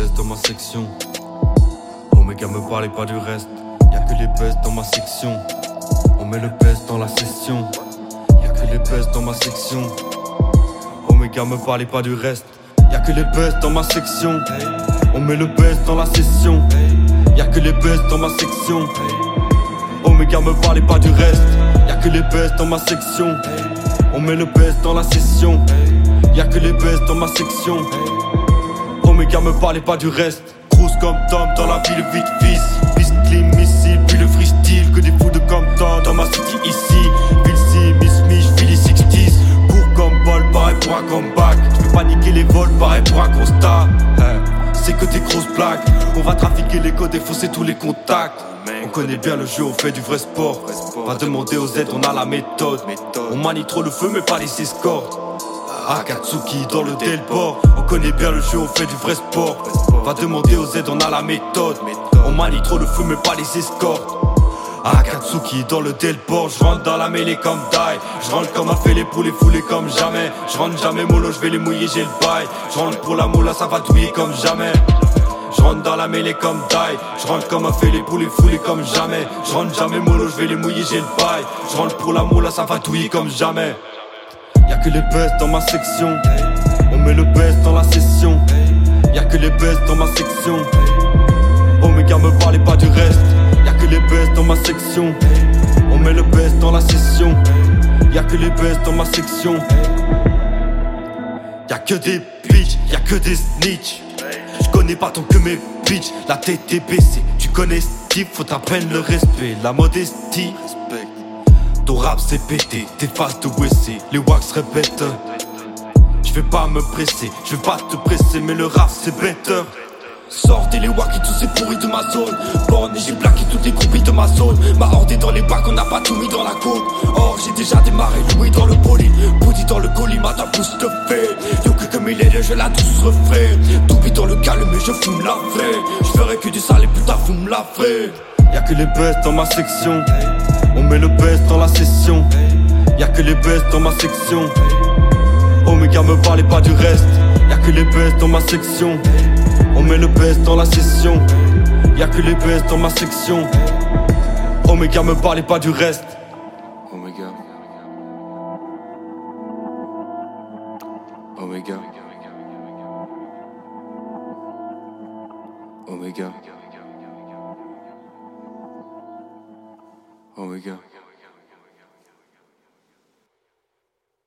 Buzz dans ma section. Omega me parlez pas du reste. Y'a que les buzz dans ma section. On met le buzz dans la session. Y'a que les buzz dans ma section. Omega me parlez pas du reste. Y'a que les buzz dans ma section. On met le buzz dans la session. Y'a que les buzz dans ma section. Omega me parlez pas du reste. Y'a que les buzz dans ma section. On met le buzz dans la session. Y'a que les buzz dans ma section. Omega me parlez pas du reste. Cruise comme Tom dans la ville vite fils. Piste clean, missile, puis le freestyle. Que des fous de Compton dans ma city ici. Ville Miss Mich, Philly 60s. Cours comme bol, pareil pour un comeback. J'peux paniquer les vols, pareil pour un constat. Hein, C'est que des grosses blagues. On va trafiquer les codes, défausser tous les contacts. On connaît bien le jeu, on fait du vrai sport. Va demander aux aides, on a la méthode. On manie trop le feu, mais pas les escortes. Akatsuki dans le Delport. On connaît bien le jeu, on fait du vrai sport. Va demander aux aides, on a la méthode. On manie trop le feu, mais pas les escortes. Akatsuki dans le Delport, je rentre dans la mêlée comme die. Je rentre comme a fait les poules foulés comme jamais. Je rentre jamais mollo, je vais les mouiller, j'ai le bail. Je rentre pour la moula, ça va douiller comme jamais. Je rentre dans la mêlée comme die. Je rentre comme a fait les poules foulés comme jamais. Je rentre jamais mollo, je vais les mouiller, j'ai le bail. Je rentre pour la moula, ça va douiller comme jamais. Y'a que les buzz dans ma section. On met le buzz dans la session. Y'a que les buzz dans ma section. Omega me parlez pas du reste. Y'a que les buzz dans ma section. On met le buzz dans la session. Y'a que les buzz dans ma section. Y'a que des bitches, y'a que des snitch. Je connais pas tant que mes bitches. La tête est baissée. Tu connais Steve, faut t'apprendre le respect. La modestie. Ton rap c'est pété, tes faces de WC, les wax répètent. Je vais pas me presser, je vais pas te presser, mais le rap c'est better. Sortez les wacky, tous ces pourris de ma zone. Born et j'ai plaqué toutes les groupies de ma zone. Ma horde est dans les bacs, on n'a pas tout mis dans la côte. Or, j'ai déjà démarré, Louis dans le poli. Bouddhi dans le colis, ma pousse te fait. Yo, que comme il est, je la tous refrais. Tout vite dans le calme, mais je fume la vraie. Je ferai que du sale et putain, fume la vraie. Y'a que les buzz dans ma section. On met le buzz dans la session. Y'a que les buzz dans ma section. Omega me parlez pas du reste. Y'a que les buzz dans ma section. On met le buzz dans la session. Y'a que les buzz dans ma section. Omega me parlez pas du reste. Omega. Omega. Omega. Omega.